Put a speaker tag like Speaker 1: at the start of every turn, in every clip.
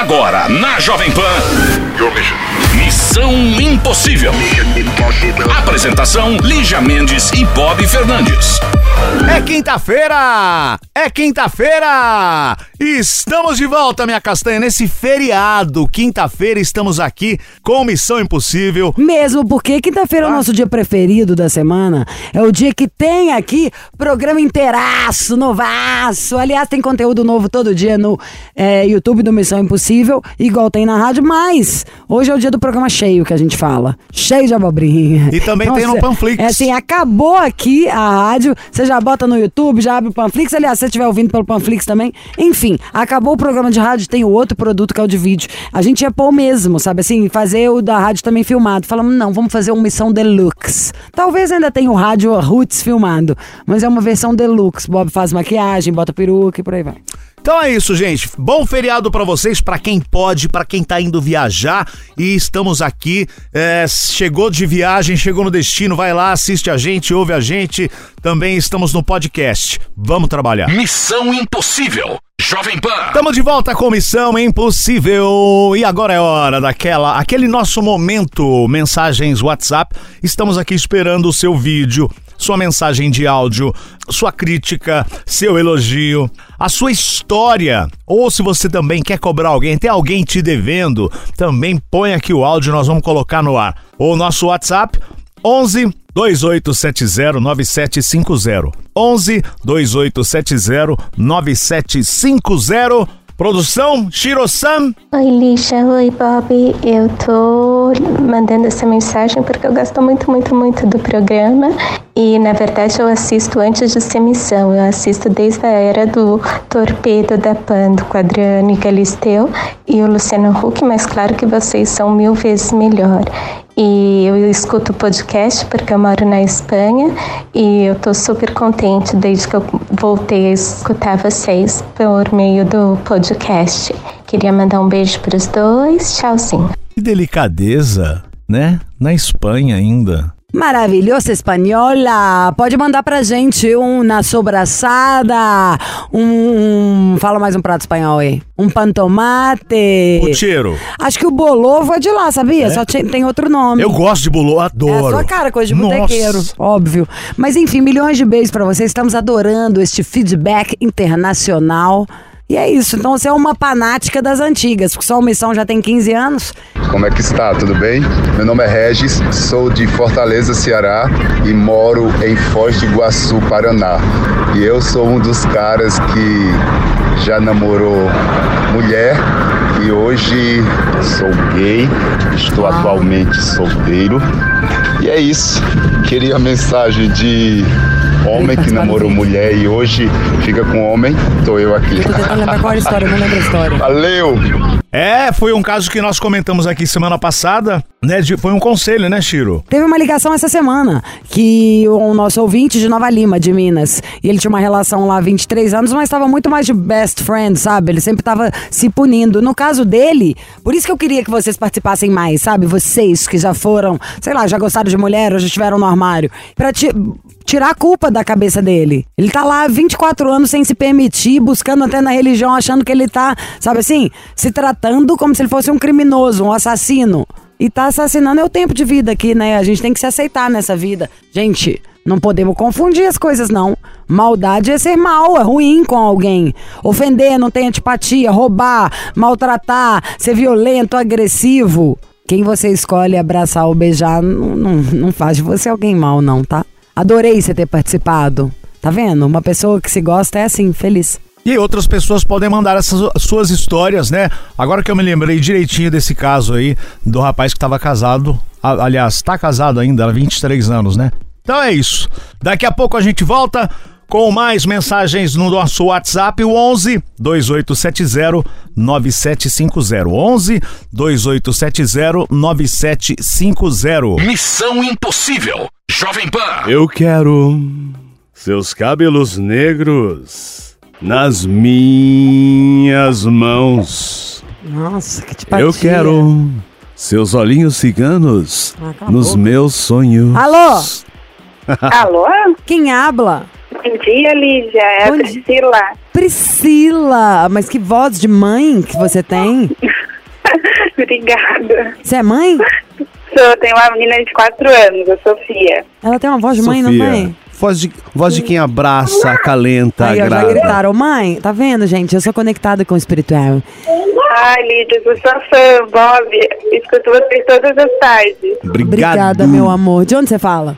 Speaker 1: Agora, na Jovem Pan. Missão Impossível. Apresentação: Lígia Mendes e Bob Fernandes.
Speaker 2: É quinta-feira! É quinta-feira! Estamos de volta, minha castanha, nesse feriado. Quinta-feira estamos aqui com Missão Impossível.
Speaker 3: Mesmo porque quinta-feira é o nosso dia preferido da semana. É o dia que tem aqui programa inteiraço, novaço. Aliás, tem conteúdo novo todo dia no é, YouTube do Missão Impossível, igual tem na rádio, mas hoje é o dia do programa cheio que a gente fala. Cheio de abobrinha.
Speaker 2: E também tem no Panflix.
Speaker 3: É assim, acabou aqui a rádio, você já bota no YouTube, já abre o Panflix. Aliás, se você estiver ouvindo pelo Panflix também. Enfim, acabou o programa de rádio, tem o outro produto que é o de vídeo. A gente ia pôr o mesmo, sabe assim, fazer o da rádio também filmado. Falamos, não, vamos fazer uma missão deluxe. Talvez ainda tenha o rádio Roots filmado, mas é uma versão deluxe. Bob faz maquiagem, bota peruca e por aí vai.
Speaker 2: Então é isso, gente. Bom feriado pra vocês, pra quem pode, pra quem tá indo viajar. E estamos aqui. é, chegou de viagem, chegou no destino, vai lá, assiste a gente, ouve a gente. Também estamos no podcast. Vamos trabalhar.
Speaker 1: Missão Impossível. Jovem Pan.
Speaker 2: Estamos de volta com Missão Impossível. E agora é hora daquela, aquele nosso momento, mensagens WhatsApp. Estamos aqui esperando o seu vídeo, sua mensagem de áudio, sua crítica, seu elogio, a sua história. Ou se você também quer cobrar alguém, tem alguém te devendo, também põe aqui o áudio, nós vamos colocar no ar. O nosso WhatsApp 11 2870 9750. 11 2870 9750. Produção Shiro-san.
Speaker 4: Oi, Lixa. Oi, Bob. Eu tô mandando essa mensagem porque eu gosto muito, muito, muito do programa. E, na verdade, eu assisto antes de ser missão. Eu assisto desde a era do Torpedo da Pan, do Quadrano e Galisteu e o Luciano Huck, mas claro que vocês são mil vezes melhor. E eu escuto o podcast porque eu moro na Espanha e eu tô super contente desde que eu voltei a escutar vocês por meio do podcast. Queria mandar um beijo para os dois. Tchauzinho.
Speaker 2: Que delicadeza, né? Na Espanha ainda.
Speaker 3: Maravilhosa espanhola! Pode mandar pra gente um na sobraçada, um. Fala mais um prato espanhol aí. Um pantomate.
Speaker 2: Pucheiro.
Speaker 3: Acho que o bolovo é de lá, sabia? Só tinha- tem outro nome.
Speaker 2: Eu gosto de bolo,
Speaker 3: É a
Speaker 2: adoro.
Speaker 3: sua cara, coisa de botequeiro, óbvio. Mas enfim, milhões de beijos pra vocês. Estamos adorando este feedback internacional. E é isso. Então você é uma fanática das antigas, porque o Missão já tem 15 anos.
Speaker 5: Como é que está? Tudo bem? Meu nome é Regis, sou de Fortaleza, Ceará e moro em Foz de Iguaçu, Paraná. E eu sou um dos caras que já namorou mulher e hoje sou gay, estou atualmente solteiro. E é isso. Queria a mensagem de homem que namorou mulher e hoje fica com homem. Tô eu aqui.
Speaker 3: Tô tentando lembrar qual era a história, eu não lembro a história.
Speaker 5: Valeu!
Speaker 2: É, foi um caso que nós comentamos aqui semana passada, né? de- foi um conselho, né, Shiro?
Speaker 3: Teve uma ligação essa semana que o nosso ouvinte de Nova Lima, de Minas, e ele tinha uma relação lá há 23 anos, mas estava muito mais de best friend, sabe? Ele sempre estava se punindo. No caso dele, por isso que eu queria que vocês participassem mais, sabe? Vocês que já foram, sei lá, já gostaram de mulher ou já estiveram no armário, pra ti- tirar a culpa da cabeça dele. Ele tá lá há 24 anos sem se permitir, buscando até na religião, achando que ele tá, sabe assim, se tratando como se ele fosse um criminoso, um assassino. E tá assassinando é o tempo de vida aqui, né? A gente tem que se aceitar nessa vida. Gente, não podemos confundir as coisas, não. Maldade é ser mal, é ruim com alguém. Ofender, não ter antipatia, roubar, maltratar, ser violento, agressivo. Quem você escolhe abraçar ou beijar não, não, não faz de você alguém mal, não, tá? Adorei você ter participado. Tá vendo? Uma pessoa que se gosta é assim, feliz.
Speaker 2: E outras pessoas podem mandar essas suas histórias, né? Agora que eu me lembrei direitinho desse caso aí, do rapaz que estava casado. Aliás, está casado ainda, há 23 anos, né? Então é isso. Daqui a pouco a gente volta com mais mensagens no nosso WhatsApp, o 11 2870 9750. 11 2870 9750.
Speaker 1: Missão Impossível. Jovem Pan.
Speaker 6: Eu quero seus cabelos negros nas minhas mãos.
Speaker 3: Nossa, que tipatia.
Speaker 6: Eu quero seus olhinhos ciganos
Speaker 3: Ah,
Speaker 6: nos
Speaker 3: boca.
Speaker 6: meus sonhos.
Speaker 3: Alô?
Speaker 7: Alô?
Speaker 3: Quem habla?
Speaker 7: Bom dia, Lígia. É
Speaker 3: Bom
Speaker 7: a
Speaker 3: dia.
Speaker 7: Priscila.
Speaker 3: Priscila! Mas que voz de mãe que você tem?
Speaker 7: Obrigada.
Speaker 3: Você é mãe?
Speaker 7: Sou, tenho uma menina de 4 anos, a Sofia.
Speaker 3: Ela tem uma voz de mãe, não
Speaker 2: Sofia,
Speaker 3: tem?
Speaker 2: Voz de, voz de quem abraça, acalenta,
Speaker 3: Aí, ó, já
Speaker 2: agrada.
Speaker 3: gritaram. Mãe, tá vendo, gente? Eu sou conectada com o espiritual.
Speaker 7: Ai, Lídia, sou sua fã, Bob. Escuto vocês todas as tardes.
Speaker 2: Obrigado.
Speaker 3: Obrigada, meu amor. De onde você fala?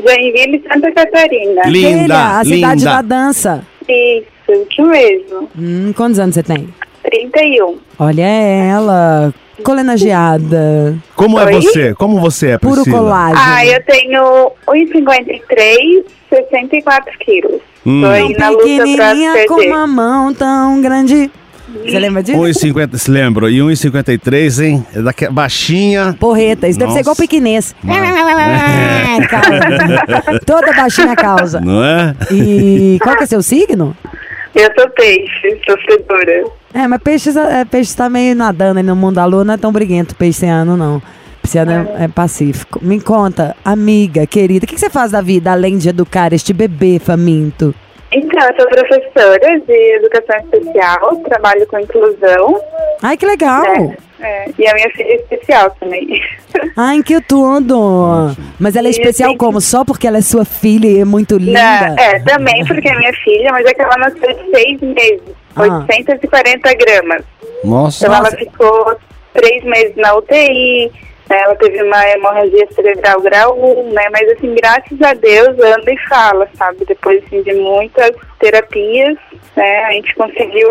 Speaker 7: Joinville, Santa Catarina.
Speaker 2: Linda,
Speaker 3: Filha, a cidade
Speaker 2: linda.
Speaker 3: da dança.
Speaker 7: Isso, isso mesmo.
Speaker 3: Hum, quantos anos você tem?
Speaker 7: 31.
Speaker 3: Olha ela, colenageada,
Speaker 2: Como é
Speaker 7: Oi?
Speaker 2: você? Como você é,
Speaker 3: puro
Speaker 2: Priscila?
Speaker 3: colágeno.
Speaker 7: Ah, eu tenho 1,53, 64 quilos.
Speaker 2: Hum.
Speaker 7: Tô aí na luta pra
Speaker 3: Pequenininha com uma mão tão grande. Você lembra disso?
Speaker 2: 1,50, se lembra? E 1,53, hein? É daqui, baixinha.
Speaker 3: Porreta, isso deve ser igual
Speaker 2: Nossa.
Speaker 3: piquinês. Causa. Toda baixinha causa.
Speaker 2: Não é?
Speaker 3: E qual que é seu signo?
Speaker 7: Eu sou peixe, sofredora.
Speaker 3: É, mas peixe, é, peixe tá meio nadando aí no mundo da lua, não é tão briguento pisciano, não. Pisciano é, é pacífico. Me conta, amiga, querida, o que, que você faz da vida além de educar este bebê faminto?
Speaker 7: Então, eu sou professora de educação especial, trabalho com inclusão.
Speaker 3: Ai, que legal!
Speaker 7: né? É, e a minha filha é especial também.
Speaker 3: Ai, que tudo! Mas ela é
Speaker 7: E
Speaker 3: especial
Speaker 7: tenho-
Speaker 3: como? Só porque ela é sua filha e é muito linda?
Speaker 7: Não, é, também porque é minha filha, mas é que ela nasceu de seis meses,
Speaker 3: Ah.
Speaker 7: 840 gramas.
Speaker 2: Nossa.
Speaker 7: Então
Speaker 3: Nossa.
Speaker 7: ela ficou três meses na UTI, ela teve uma hemorragia cerebral grau 1, né? Mas assim, graças a Deus, anda e fala, sabe? Depois assim, de muitas terapias, né, a gente conseguiu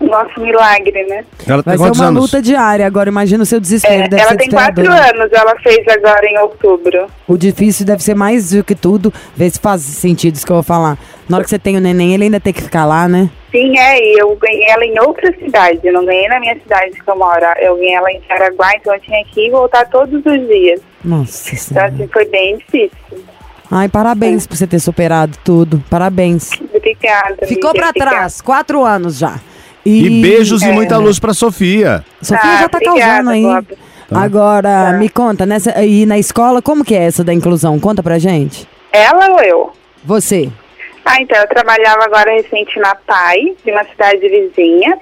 Speaker 7: o nosso milagre, né?
Speaker 2: Ela tem
Speaker 3: Vai ser uma
Speaker 2: anos?
Speaker 3: luta diária. Agora imagina o seu desespero.
Speaker 7: É, ela tem quatro anos, ela fez agora em outubro.
Speaker 3: O difícil deve ser mais do que tudo. Ver se faz sentido isso que eu vou falar. Na hora que você tem o neném, ele ainda tem que ficar lá, né?
Speaker 7: Sim, é, e eu ganhei ela em outra cidade, eu não ganhei na minha cidade que eu moro, eu ganhei ela em Jaraguá, então eu tinha que ir e voltar todos os dias.
Speaker 3: Nossa
Speaker 7: Então,
Speaker 3: Senhora.
Speaker 7: assim, foi bem difícil.
Speaker 3: Ai, parabéns por você ter superado tudo. Parabéns.
Speaker 7: Obrigada.
Speaker 3: Ficou
Speaker 7: obrigada.
Speaker 3: trás, quatro anos já.
Speaker 2: E beijos e
Speaker 7: É.
Speaker 2: muita luz pra Sofia.
Speaker 3: Sofia
Speaker 7: Ah,
Speaker 3: já tá
Speaker 7: obrigada,
Speaker 3: causando aí.
Speaker 7: Bob.
Speaker 3: Agora, me conta, nessa, e na escola, como que é essa da inclusão? Conta pra gente.
Speaker 7: Ela ou eu?
Speaker 3: Você.
Speaker 7: Ah, então, eu trabalhava agora recente na PAI, de uma cidade vizinha.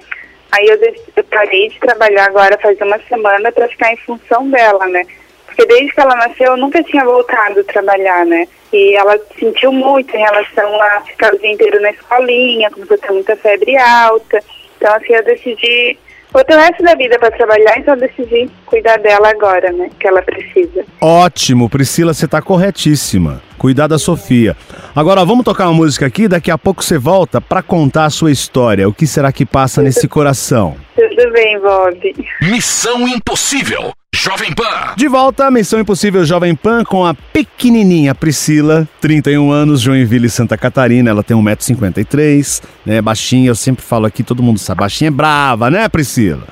Speaker 7: Aí eu, eu parei de trabalhar agora faz uma semana para ficar em função dela, né? Porque desde que ela nasceu eu nunca tinha voltado a trabalhar, né? E ela sentiu muito em relação a ficar o dia inteiro na escolinha, começou a ter muita febre alta. Então, assim, eu decidi. Vou ter o resto da vida para trabalhar, então eu decidi cuidar dela agora, né? Que ela precisa.
Speaker 2: Ótimo, Priscila, você tá corretíssima. Cuidar da Sofia. Agora vamos tocar uma música aqui, daqui a pouco você volta pra contar a sua história. O que será que passa nesse coração?
Speaker 7: Tudo bem, Bob.
Speaker 1: Missão Impossível. Jovem Pan.
Speaker 2: De volta, Missão Impossível Jovem Pan com a pequenininha Priscila, 31 anos, Joinville, Santa Catarina. Ela tem 1,53m, né? Baixinha, eu sempre falo aqui, todo mundo sabe. Baixinha é brava, né, Priscila?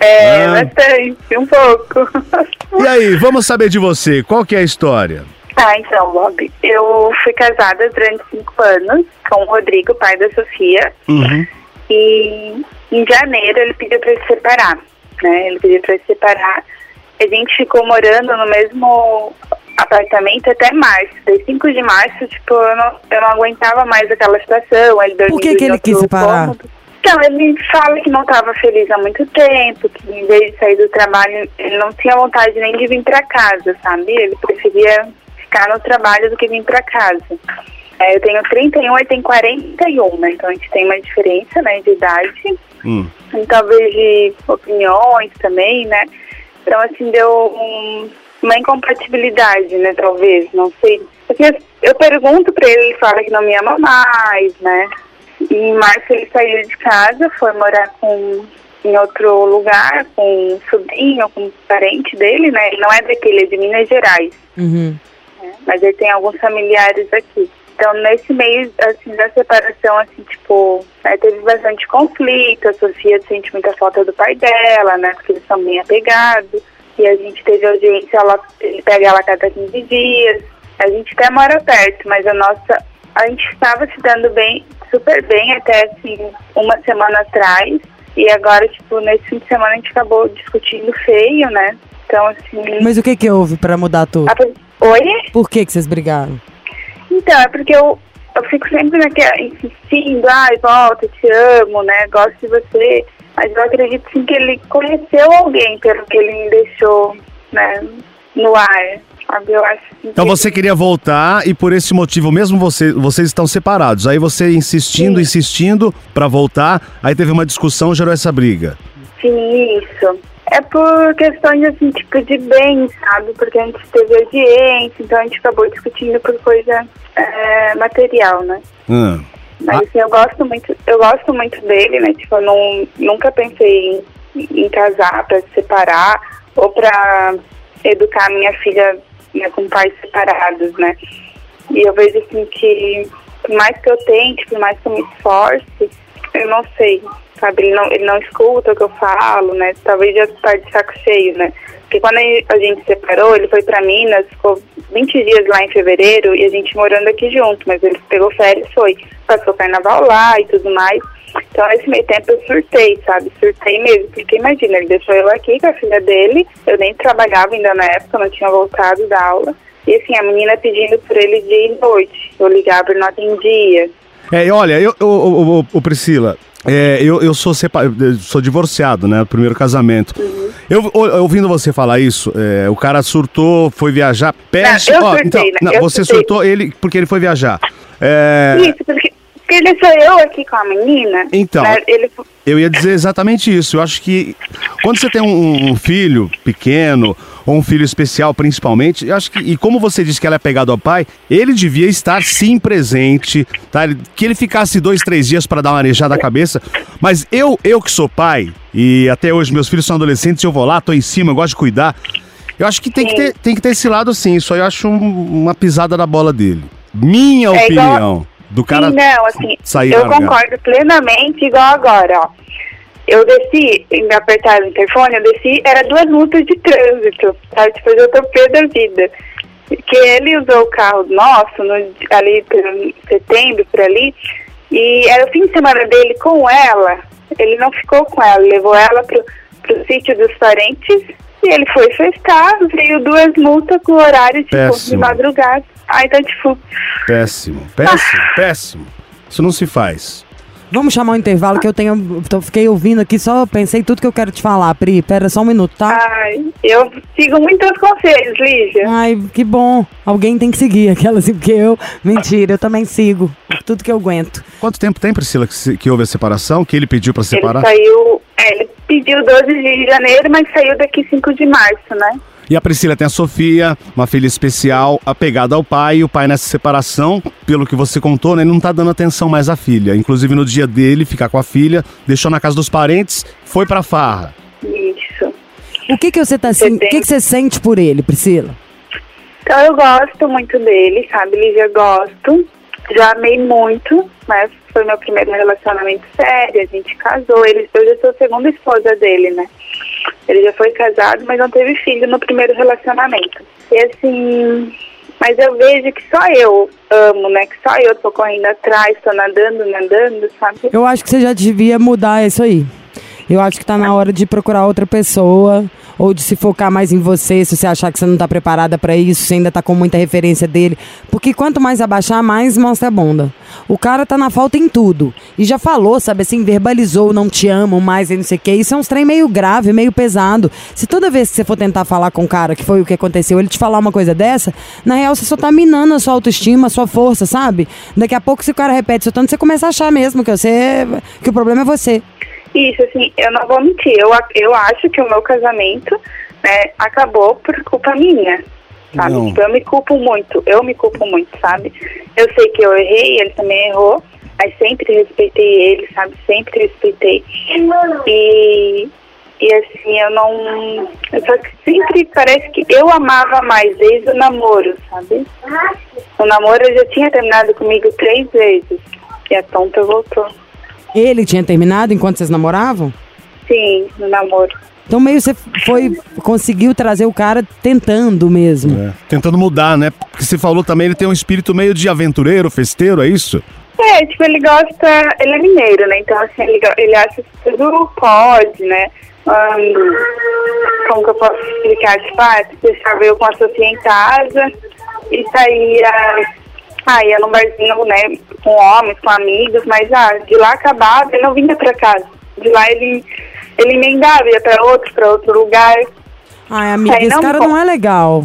Speaker 7: É,
Speaker 2: Ah.
Speaker 7: bastante, um pouco.
Speaker 2: E aí, vamos saber de você, qual que é a história?
Speaker 7: Ah, então, Bob, eu fui casada durante cinco anos com o Rodrigo, pai da Sofia,
Speaker 2: Uhum.
Speaker 7: e em janeiro ele pediu para se separar, né? Ele pediu para se separar. A gente ficou morando no mesmo apartamento até março. Daí 5 de março, tipo, eu não, eu não aguentava mais aquela situação. Ele
Speaker 3: Por que que ele quis separar?
Speaker 7: cômodo. Então, ele fala que não estava feliz há muito tempo, que em vez de sair do trabalho, ele não tinha vontade nem de vir para casa, sabe? Ele preferia ficar no trabalho do que vir para casa. É, eu tenho 31, ele tem 41, né? Então a gente tem uma diferença, né, de idade.
Speaker 2: Hum.
Speaker 7: E talvez de opiniões também, né? Então, assim, deu um- uma incompatibilidade, né, talvez, não sei. Porque eu pergunto pra ele, ele fala que não me ama mais, né? E em março ele saiu de casa, foi morar com em outro lugar, com um sobrinho, com um parente dele, né? Ele não é daqui, ele é de Minas Gerais
Speaker 3: Uhum.
Speaker 7: Mas ele tem alguns familiares aqui. Então, nesse meio, assim, da separação, assim, tipo, né, teve bastante conflito, a Sofia sente muita falta do pai dela, né, porque eles são bem apegados, e a gente teve audiência, ela, ele pega ela a cada 15 dias, a gente até mora perto, mas a nossa, a gente estava se dando bem, super bem até, assim, uma semana atrás, e agora, tipo, nesse fim de semana a gente acabou discutindo feio, né, então, assim...
Speaker 3: Mas o que que houve pra mudar tudo?
Speaker 7: a- Oi?
Speaker 3: Por que que vocês brigaram?
Speaker 7: Então, é porque eu, eu fico sempre naquela, insistindo, ai, volta, te amo, né? Gosto de você. Mas eu acredito sim que ele conheceu alguém pelo que ele me deixou, né, no ar. Sabe? Eu acho
Speaker 2: Então
Speaker 7: que-
Speaker 2: você queria voltar e por esse motivo mesmo você, vocês estão separados. Aí você insistindo,
Speaker 7: Sim.
Speaker 2: insistindo pra voltar, aí teve uma discussão, gerou essa briga.
Speaker 7: Sim, isso. É por questões, assim, tipo, de bem, sabe? Porque a gente teve audiência, então a gente acabou discutindo por coisa é, material, né?
Speaker 2: Ah.
Speaker 7: Mas assim, eu gosto muito, eu gosto muito dele, né? Tipo, eu não, nunca pensei em, em casar pra se separar ou pra educar minha filha né, com pais separados, né? E eu vejo assim que por mais que eu tente, por mais que eu me esforce, eu não sei, sabe? Ele não, ele não escuta o que eu falo, né? Talvez já tá de saco cheio, né? Porque quando a gente se separou, ele foi pra Minas, ficou 20 dias lá em fevereiro e a gente morando aqui junto, mas ele pegou férias, foi, passou carnaval lá e tudo mais. Então, nesse meio tempo eu surtei, sabe? Surtei mesmo, porque imagina, ele deixou eu aqui com a filha dele, eu nem trabalhava ainda na época, não tinha voltado da aula. E assim, a menina pedindo por ele dia e noite. Eu ligava, ele não atendia.
Speaker 2: É, e olha, eu, eu, eu- eu- Priscila, é, eu, eu sou, sepa- eu sou divorciado, né? Primeiro casamento. Eu, o- ouvindo você falar isso, é, o cara surtou, foi viajar, pede.
Speaker 7: Não, eu surtei,
Speaker 2: então,
Speaker 7: né?
Speaker 2: não,
Speaker 7: Eu
Speaker 2: você
Speaker 7: surtei.
Speaker 2: surtou ele porque ele foi viajar. É,
Speaker 7: Isso, porque, porque ele sou eu aqui com a menina.
Speaker 2: Então.
Speaker 7: né, Ele,
Speaker 2: Eu ia dizer exatamente isso. Eu acho que quando você tem um, um filho pequeno, ou um filho especial principalmente, eu acho que, e como você disse que ela é pegada ao pai, ele devia estar sim presente, tá? Que ele ficasse dois, três dias para dar uma arejada na cabeça. Mas eu, eu que sou pai, e até hoje meus filhos são adolescentes, eu vou lá, tô em cima, eu gosto de cuidar. Eu acho que tem, que ter, tem que ter esse lado sim. Isso aí eu acho um- uma pisada na bola dele. Minha
Speaker 7: É igual-
Speaker 2: opinião. Do cara
Speaker 7: Sim, não, assim,
Speaker 2: sair
Speaker 7: eu
Speaker 2: largado.
Speaker 7: concordo plenamente, igual agora, ó. Eu desci, ainda apertaram o interfone, eu desci, era duas multas de trânsito, sabe? Tipo, eu tô pé da vida. Que ele usou o carro nosso, no, ali setembro, por ali, e era o fim de semana dele com ela, ele não ficou com ela, levou ela pro, pro sítio dos parentes, e ele foi festar, veio duas multas com horário, tipo, de
Speaker 2: Péssimo.
Speaker 7: madrugada. Ah, então, tipo,
Speaker 2: Péssimo, péssimo, péssimo. Isso não se faz.
Speaker 3: Vamos chamar um intervalo que eu tenho. tô- fiquei ouvindo aqui, só pensei tudo que eu quero te falar, Pri. Pera só um minuto, tá?
Speaker 7: Ai, eu sigo muitos conselhos, Lígia.
Speaker 3: Ai, que bom. Alguém tem que seguir aquela assim, porque eu. Mentira, eu também sigo. Tudo que eu aguento.
Speaker 2: Quanto tempo tem, Priscila, que, se- que houve a separação? Que ele pediu pra
Speaker 7: Ele
Speaker 2: separar?
Speaker 7: saiu, é, ele pediu 12 de janeiro, mas saiu daqui 5 de março, né?
Speaker 2: E a Priscila tem a Sofia, uma filha especial, apegada ao pai. E o pai, nessa separação, pelo que você contou, né, ele não tá dando atenção mais à filha. Inclusive, no dia dele, ficar com a filha, deixou na casa dos parentes, foi pra farra.
Speaker 7: Isso.
Speaker 3: O que que você tá assim, o que que você sente por ele, Priscila?
Speaker 7: Então eu gosto muito dele, sabe, Lígia? Gosto. Já amei muito, mas foi meu primeiro relacionamento sério, a gente casou. Ele, eu já sou a segunda esposa dele, né? Ele já foi casado, mas não teve filho no primeiro relacionamento. E assim, mas eu vejo que só eu amo, né? Que só eu tô correndo atrás, tô nadando, nadando, sabe?
Speaker 3: Eu acho que você já devia mudar isso aí. Eu acho que tá na hora de procurar outra pessoa ou de se focar mais em você, se você achar que você não tá preparada pra isso, se ainda tá com muita referência dele, porque quanto mais abaixar, mais mostra a bunda. O cara tá na falta em tudo. E já falou, sabe assim, verbalizou, não te amo mais e não sei o que. Isso é um trem meio grave, meio pesado. Se toda vez que você for tentar falar com o cara, que foi o que aconteceu, ele te falar uma coisa dessa, na real você só tá minando a sua autoestima, a sua força, sabe? Daqui a pouco, se o cara repete isso tanto, você começa a achar mesmo que você. que o problema é você.
Speaker 7: Isso, assim, eu não vou mentir. Eu, eu acho que o meu casamento né, acabou por culpa minha. Sabe? Tipo, eu me culpo muito, eu me culpo muito, sabe? Eu sei que eu errei, ele também errou, mas sempre respeitei ele, sabe? Sempre respeitei. E, e assim, eu não. Só que sempre parece que eu amava mais desde o namoro, sabe? O namoro eu já tinha terminado comigo três vezes. E a tonta voltou.
Speaker 3: Ele tinha terminado enquanto vocês namoravam?
Speaker 7: Sim, no namoro.
Speaker 3: Então meio você foi. conseguiu trazer o cara tentando mesmo.
Speaker 2: É, tentando mudar, né? Porque você falou também, ele tem um espírito meio de aventureiro, festeiro, é isso?
Speaker 7: É, tipo, ele gosta, ele é mineiro, né? Então, assim, ele, ele acha que tudo pode, né? Ahn, como que eu posso explicar? Tipo, ah, deixava eu com a Sofia em casa e saía Ah, ia num barzinho, né, com homens, com amigos, mas ah, de lá acabava, ele não vinha pra casa. De lá ele, ele emendava, ia pra outro, pra outro lugar.
Speaker 3: Ai, amiga,
Speaker 7: Aí
Speaker 3: esse
Speaker 7: não
Speaker 3: cara não é legal.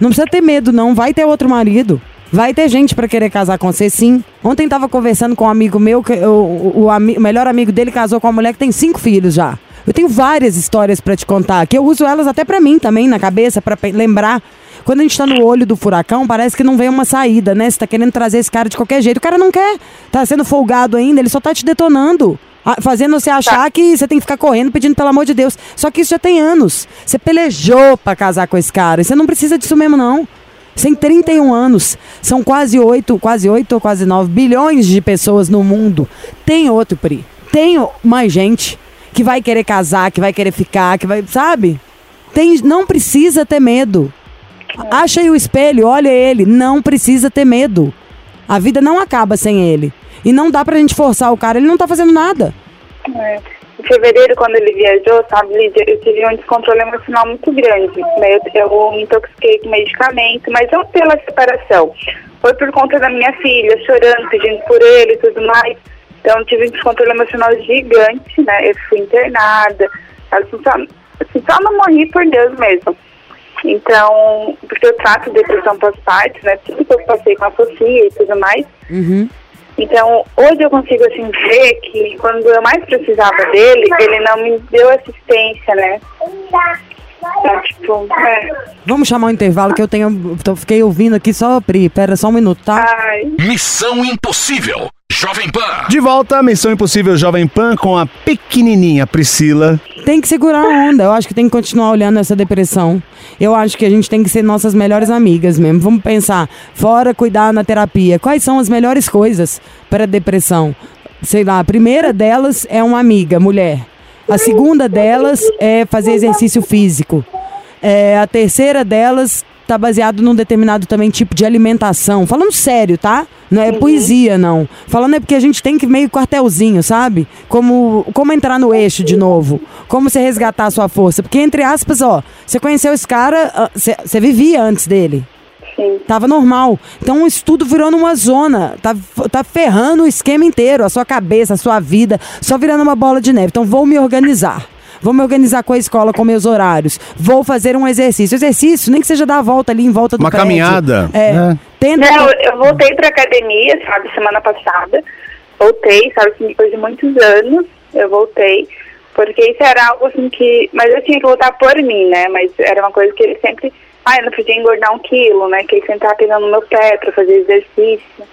Speaker 3: Não precisa ter medo, não. Vai ter outro marido. Vai ter gente pra querer casar com você, sim. Ontem tava conversando com um amigo meu, que o, o, o ami- o melhor amigo dele casou com uma mulher que tem cinco filhos já. Eu tenho várias histórias pra te contar, que eu uso elas até pra mim também, na cabeça, pra pe- lembrar. Quando a gente tá no olho do furacão, parece que não vem uma saída, né? Você tá querendo trazer esse cara de qualquer jeito. O cara não quer. Tá sendo folgado ainda, ele só tá te detonando. Ah, Fazendo você achar que você tem que ficar correndo pedindo pelo amor de Deus. Só que isso já tem anos. Você pelejou pra casar com esse cara. Você não precisa disso mesmo, não. Você tem 31 anos. São quase 8, quase 8 ou quase 9 bilhões de pessoas no mundo. Tem outro, Pri. Tem mais gente que vai querer casar, que vai querer ficar, que vai. Sabe? Tem, não precisa ter medo. Acha aí o espelho, olha ele. Não precisa ter medo. A vida não acaba sem ele. E não dá pra gente forçar o cara, ele não tá fazendo nada.
Speaker 7: É. Em fevereiro, quando ele viajou, sabe, Lídia, eu tive um descontrole emocional muito grande. Né? Eu, eu me intoxiquei com medicamento, mas não pela separação. Foi por conta da minha filha, chorando, pedindo por ele e tudo mais. Então, tive um descontrole emocional gigante, né? Eu fui internada. Assim, só, assim, só não morri por Deus mesmo. Então, porque eu trato depressão pós-parto, né? Tudo que eu passei com a Sofia e tudo mais.
Speaker 3: Uhum.
Speaker 7: Então, hoje eu consigo assim ver que quando eu mais precisava dele, ele não me deu assistência, né? Tipo, é.
Speaker 3: Vamos chamar o intervalo que eu tenho. tô- fiquei ouvindo aqui só, Pri. Pera só um minuto, tá?
Speaker 7: Ai,
Speaker 1: Missão Impossível. Jovem Pan.
Speaker 2: De volta, Missão Impossível Jovem Pan com a pequenininha Priscila.
Speaker 3: Tem que segurar a onda. Eu acho que tem que continuar olhando essa depressão. Eu acho que a gente tem que ser nossas melhores amigas mesmo. Vamos pensar, fora cuidar na terapia, quais são as melhores coisas para a depressão? Sei lá, a primeira delas é uma amiga, mulher. A segunda delas é fazer exercício físico. É, a terceira delas tá baseado num determinado também tipo de alimentação. Falando sério, tá? Não é poesia, não. Falando é porque a gente tem que ir meio quartelzinho, sabe? Como, como entrar no eixo de novo. Como você resgatar a sua força. Porque, entre aspas, ó, você conheceu esse cara, você vivia antes dele.
Speaker 7: Sim.
Speaker 3: Tava normal. Então isso tudo virou numa zona. Tá, tá ferrando o esquema inteiro, a sua cabeça, a sua vida, só virando uma bola de neve. Então vou me organizar. Vou me organizar com a escola, com meus horários. Vou fazer um exercício. Exercício, nem que seja dar a volta ali em volta do
Speaker 2: Uma
Speaker 3: prédio.
Speaker 2: caminhada,
Speaker 3: É.
Speaker 2: né?
Speaker 3: Tenta.
Speaker 7: Não, eu voltei pra academia, sabe, semana passada. Voltei, sabe, assim, depois de muitos anos, eu voltei. Porque isso era algo assim que. Mas eu tinha que voltar por mim, né? Mas era uma coisa que ele sempre. Ah, eu não podia engordar um quilo, né? Que ele sempre tava pisando no meu pé pra fazer exercício.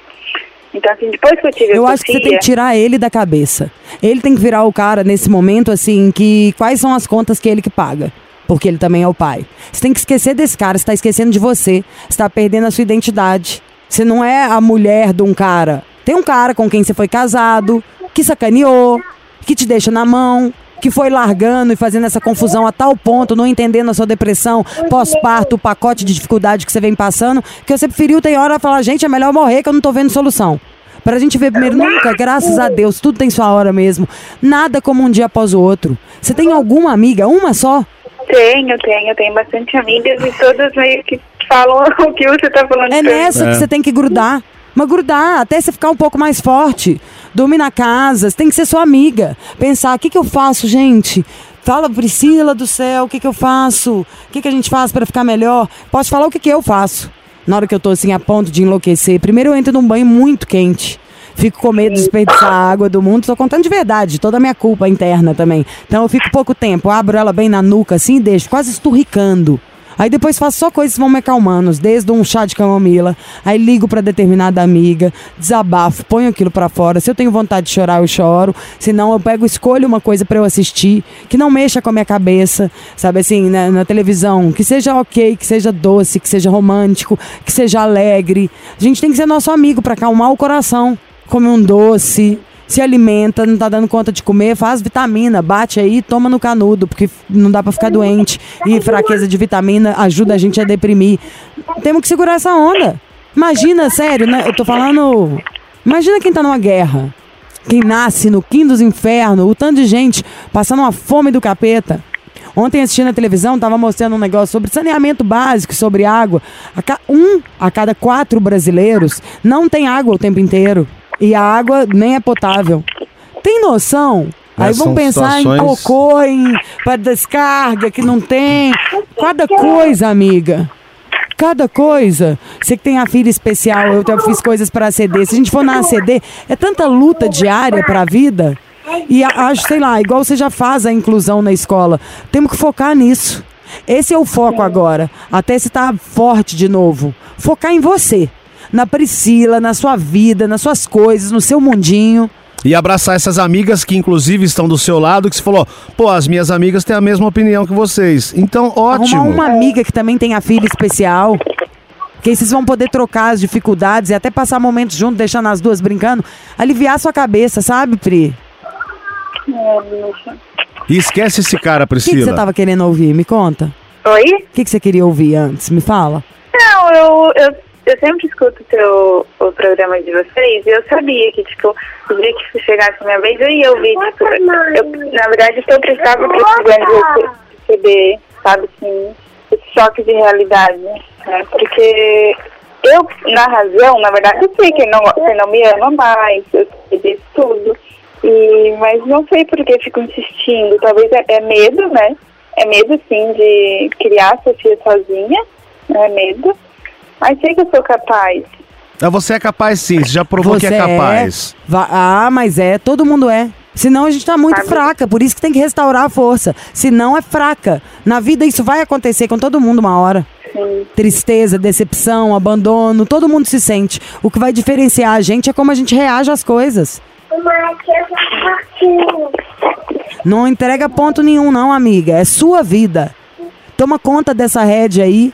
Speaker 7: Então, assim, depois que eu tive a
Speaker 3: Eu acho que você tem que tirar ele da cabeça. Ele tem que virar o cara nesse momento, assim, que quais são as contas que ele que paga. Porque ele também é o pai. Você tem que esquecer desse cara, você tá esquecendo de você. Você tá perdendo a sua identidade. Você não é a mulher de um cara. Tem um cara com quem você foi casado, que sacaneou, que te deixa na mão, que foi largando e fazendo essa confusão a tal ponto, não entendendo a sua depressão, pós-parto, o pacote de dificuldade que você vem passando, que você preferiu, tem hora, falar, gente, é melhor morrer que eu não tô vendo solução. Pra gente ver primeiro, nunca, graças a Deus, tudo tem sua hora mesmo. Nada como um dia após o outro. Você tem alguma amiga, uma só?
Speaker 7: Tenho, tenho, tenho bastante amigas e todas meio que falam o que você tá falando.
Speaker 3: É nessa que você tem que grudar. Mas grudar, até você ficar um pouco mais forte. Dormir na casa, você tem que ser sua amiga. Pensar, o que, que eu faço, gente? Fala, Priscila do céu, o que, que eu faço? O que, que a gente faz para ficar melhor? Posso falar o que, que eu faço. Na hora que eu tô assim, a ponto de enlouquecer. Primeiro eu entro num banho muito quente. Fico com medo de desperdiçar a água do mundo. Tô contando de verdade, toda a minha culpa interna também. Então eu fico pouco tempo, abro ela bem na nuca assim e deixo, quase esturricando. Aí depois faço só coisas que vão me acalmando, desde um chá de camomila, aí ligo pra determinada amiga, desabafo, ponho aquilo pra fora. Se eu tenho vontade de chorar, eu choro. Se não, eu pego, escolho uma coisa pra eu assistir, que não mexa com a minha cabeça, sabe assim, na, na televisão, que seja ok, que seja doce, que seja romântico, que seja alegre. A gente tem que ser nosso amigo pra acalmar o coração. Come um doce, se alimenta, não tá dando conta de comer, faz vitamina, bate aí, toma no canudo, porque não dá pra ficar doente. E fraqueza de vitamina ajuda a gente a deprimir. Temos que segurar essa onda. Imagina, sério, né? Eu tô falando. Imagina quem tá numa guerra. Quem nasce no quim dos infernos, o tanto de gente passando uma fome do capeta. Ontem assistindo a televisão, tava mostrando um negócio sobre saneamento básico, sobre água. Um a cada quatro brasileiros não tem água o tempo inteiro. E a água nem é potável. Tem noção?
Speaker 2: É,
Speaker 3: Aí vão pensar em
Speaker 2: situações-
Speaker 3: cocô, em para descarga que não tem. Cada coisa, amiga. Cada coisa. Você que tem a filha especial, eu, fiz coisas para ACD. Se a gente for na ACD, é tanta luta diária para a vida. E acho, sei lá, igual você já faz a inclusão na escola. Temos que focar nisso. Esse é o foco agora. Até se tá forte de novo. Focar em você. Na Priscila, na sua vida, nas suas coisas, no seu mundinho.
Speaker 2: E abraçar essas amigas que, inclusive, estão do seu lado, que você falou, pô, as minhas amigas têm a mesma opinião que vocês. Então, ótimo.
Speaker 3: Arrumar uma amiga que também tem a filha especial. Que aí vocês vão poder trocar as dificuldades e até passar momentos juntos, deixando as duas brincando. Aliviar sua cabeça, sabe, Pri?
Speaker 2: E esquece esse cara,
Speaker 3: O que, que
Speaker 2: Priscila.
Speaker 3: você tava querendo ouvir? Me conta.
Speaker 7: Oi?
Speaker 3: O que, que você queria ouvir antes? Me fala.
Speaker 7: Não, eu, eu, eu sempre escuto o, teu, o programa de vocês e eu sabia que, tipo, o dia que chegasse a minha vez eu ia ouvir, tipo, eu, na verdade eu precisava precisando receber, sabe, assim, esse choque de realidade, né? Porque eu, na razão, na verdade, eu sei que ele não, você não me ama mais, eu sei disso tudo. E, mas não sei por que fico insistindo. Talvez é, é medo, né? É medo, sim, de criar a Sofia sozinha. É medo. Mas sei que eu sou capaz.
Speaker 2: Ah, Você é capaz sim, você já provou que é
Speaker 3: Você
Speaker 2: capaz.
Speaker 3: Va- Ah, mas é, todo mundo é. Senão a gente tá muito fraca, por isso que tem que restaurar a força. Senão é fraca. Na vida isso vai acontecer com todo mundo uma hora.
Speaker 7: Sim.
Speaker 3: Tristeza, decepção, abandono, todo mundo se sente. O que vai diferenciar a gente é como a gente reage às coisas. Não entrega ponto nenhum, não, amiga. É sua vida. Toma conta dessa rédea aí.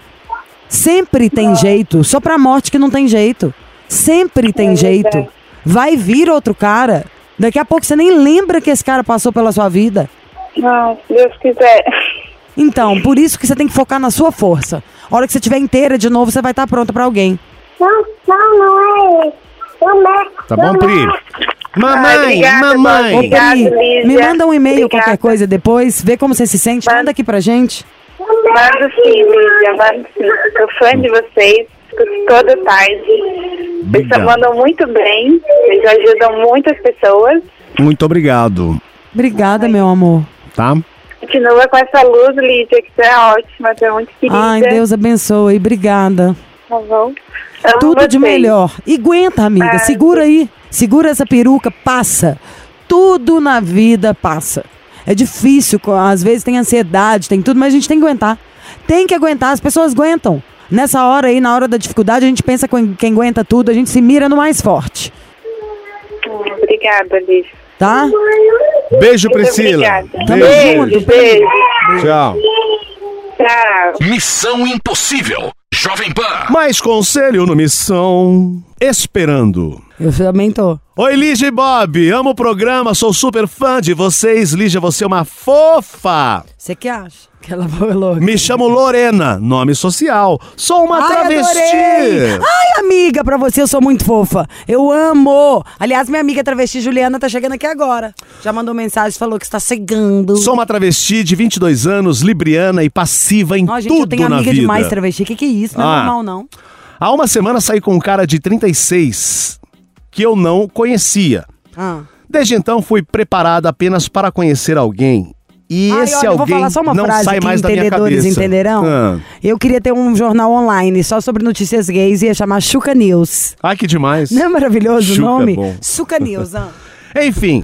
Speaker 3: Sempre tem jeito. Só pra morte que não tem jeito. Sempre tem jeito. Vai vir outro cara. Daqui a pouco você nem lembra que esse cara passou pela sua vida.
Speaker 7: Não, se Deus quiser.
Speaker 3: Então, por isso que você tem que focar na sua força. A hora que você estiver inteira de novo, você vai estar pronta pra alguém.
Speaker 8: Não, não, não é. Mamãe.
Speaker 2: Tá bom, Pri? Mamãe,
Speaker 7: Ai, obrigada,
Speaker 2: mamãe.
Speaker 3: Ô,
Speaker 7: Obrigada,
Speaker 3: Pri, me manda um e-mail,
Speaker 7: Obrigada.
Speaker 3: qualquer coisa depois, vê como você se sente, manda aqui pra gente.
Speaker 7: Mando sim, Lídia, mando sim. Sou fã de vocês, escuto toda tarde. Vocês mandam muito bem, vocês ajudam muitas pessoas.
Speaker 2: Muito obrigado,
Speaker 3: Obrigada, meu amor.
Speaker 2: tá?
Speaker 7: Continua com essa luz, Lídia, que você é ótima, você é muito querida.
Speaker 3: Ai, Deus abençoe, obrigada.
Speaker 7: Tá bom? Amo
Speaker 3: Tudo de
Speaker 7: vocês.
Speaker 3: melhor. E aguenta, amiga,
Speaker 7: Ai.
Speaker 3: segura aí. Segura essa peruca, passa. Tudo na vida passa. É difícil, às vezes tem ansiedade, tem tudo, mas a gente tem que aguentar. Tem que aguentar, as pessoas aguentam. Nessa hora aí, na hora da dificuldade, a gente pensa com quem aguenta tudo, a gente se mira no mais forte.
Speaker 7: Obrigada, Lídia.
Speaker 3: Tá?
Speaker 2: Beijo, Priscila.
Speaker 7: obrigada.
Speaker 3: Tamo
Speaker 2: Beijo.
Speaker 3: junto.
Speaker 7: Beijo.
Speaker 2: Tchau.
Speaker 7: Tchau.
Speaker 1: Missão Impossível. Jovem Pan.
Speaker 2: Mais conselho no Missão Esperando.
Speaker 3: Eu também tô.
Speaker 2: Oi, Lígia e Bob. Amo o programa, sou super fã de vocês. Lígia, você é uma fofa.
Speaker 3: Você que acha? Que ela foi louca.
Speaker 2: Me chamo Lorena, nome social. Sou uma
Speaker 3: Ai,
Speaker 2: travesti.
Speaker 3: adorei! Ai, amiga, pra você eu sou muito fofa. Eu amo. Aliás, minha amiga travesti Juliana tá chegando aqui agora. Já mandou mensagem, falou que está chegando.
Speaker 2: Sou uma travesti de 22 anos, libriana e passiva em
Speaker 3: Ó, gente, eu
Speaker 2: tudo
Speaker 3: tenho
Speaker 2: na
Speaker 3: amiga
Speaker 2: vida.
Speaker 3: demais travesti. Que que é isso? Não
Speaker 2: Ah.
Speaker 3: é normal, não.
Speaker 2: Há uma semana saí com um cara de 36 que eu não conhecia.
Speaker 3: Ah.
Speaker 2: Desde então fui preparada apenas para conhecer alguém. E
Speaker 3: Ai,
Speaker 2: esse
Speaker 3: olha, eu vou
Speaker 2: alguém
Speaker 3: falar só uma
Speaker 2: não
Speaker 3: frase
Speaker 2: sai
Speaker 3: que
Speaker 2: mais da minha
Speaker 3: entendedores
Speaker 2: cabeça.
Speaker 3: entenderão.
Speaker 2: Ah.
Speaker 3: Eu queria ter um jornal online só sobre notícias gays e ia chamar Chuca News.
Speaker 2: Ai, que demais.
Speaker 3: Não é maravilhoso
Speaker 2: Chuca
Speaker 3: o nome?
Speaker 2: é.
Speaker 3: Chuca News, ah.
Speaker 2: Enfim,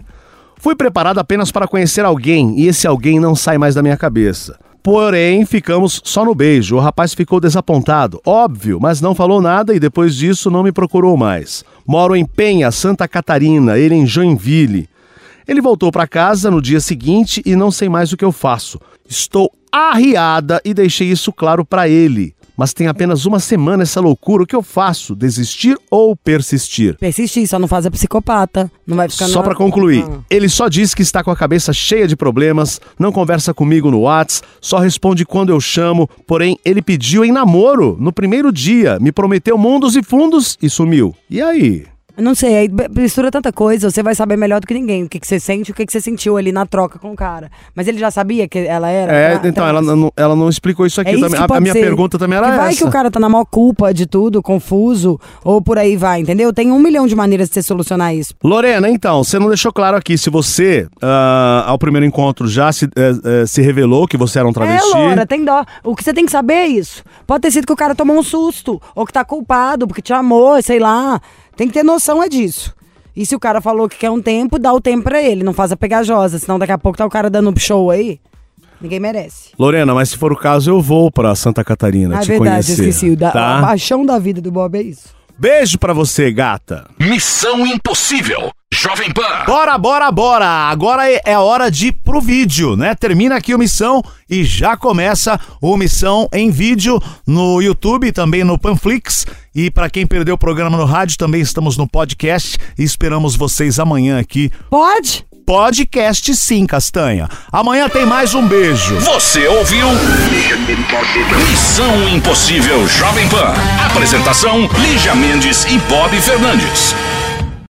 Speaker 2: fui preparado apenas para conhecer alguém e esse alguém não sai mais da minha cabeça. Porém, ficamos só no beijo. O rapaz ficou desapontado, óbvio, mas não falou nada e depois disso não me procurou mais. Moro em Penha, Santa Catarina, ele em Joinville. Ele voltou para casa no dia seguinte e não sei mais o que eu faço. Estou arriada e deixei isso claro para ele. Mas tem apenas uma semana essa loucura. O que eu faço? Desistir ou persistir?
Speaker 3: Persistir, só não faz a psicopata. Não vai ficar
Speaker 2: Só
Speaker 3: na-
Speaker 2: pra concluir,
Speaker 3: Ah.
Speaker 2: ele só diz que está com a cabeça cheia de problemas, não conversa comigo no Whats, só responde quando eu chamo, porém ele pediu em namoro no primeiro dia, me prometeu mundos e fundos e sumiu. E aí?
Speaker 3: Eu Não sei, aí mistura tanta coisa, você vai saber melhor do que ninguém o que, que você sente o que, que você sentiu ali na troca com o cara. Mas ele já sabia que ela era?
Speaker 2: É,
Speaker 3: Ah,
Speaker 2: então, ela, não, ela não explicou isso aqui
Speaker 3: É isso
Speaker 2: também. A- A, minha
Speaker 3: ser.
Speaker 2: pergunta também era
Speaker 3: que vai
Speaker 2: essa.
Speaker 3: que o cara tá na maior culpa de tudo, confuso, ou por aí vai, entendeu? Tem um milhão de maneiras de você solucionar isso.
Speaker 2: Lorena, então, você não deixou claro aqui se você, ah, ao primeiro encontro, já se, eh, eh, se revelou que você era um travesti.
Speaker 3: É, Loura, tem dó. O que você tem que saber é isso. Pode ter sido que o cara tomou um susto, ou que tá culpado, porque te amou, sei lá. Tem que ter noção é disso. E se o cara falou que quer um tempo, dá o tempo pra ele. Não faz a pegajosa, senão daqui a pouco tá o cara dando show aí. Ninguém merece.
Speaker 2: Lorena, mas se for o caso, eu vou pra Santa Catarina
Speaker 3: Ah, é
Speaker 2: te
Speaker 3: verdade,
Speaker 2: conhecer.
Speaker 3: eu esqueci. O da,
Speaker 2: tá?
Speaker 3: A paixão da vida do Bob é isso.
Speaker 2: Beijo pra você, gata.
Speaker 1: Missão Impossível. Jovem Pan.
Speaker 9: Bora, bora, bora! Agora é é hora de ir pro vídeo, né? Termina aqui o Missão e já começa o Missão em vídeo no YouTube e também no Panflix. E para quem perdeu o programa no rádio, também estamos no podcast e esperamos vocês amanhã aqui.
Speaker 3: Pode?
Speaker 9: Podcast sim, Castanha. Amanhã tem mais um beijo.
Speaker 1: Você ouviu? Missão Impossível Jovem Pan. Apresentação: Lígia Mendes e Bob Fernandes.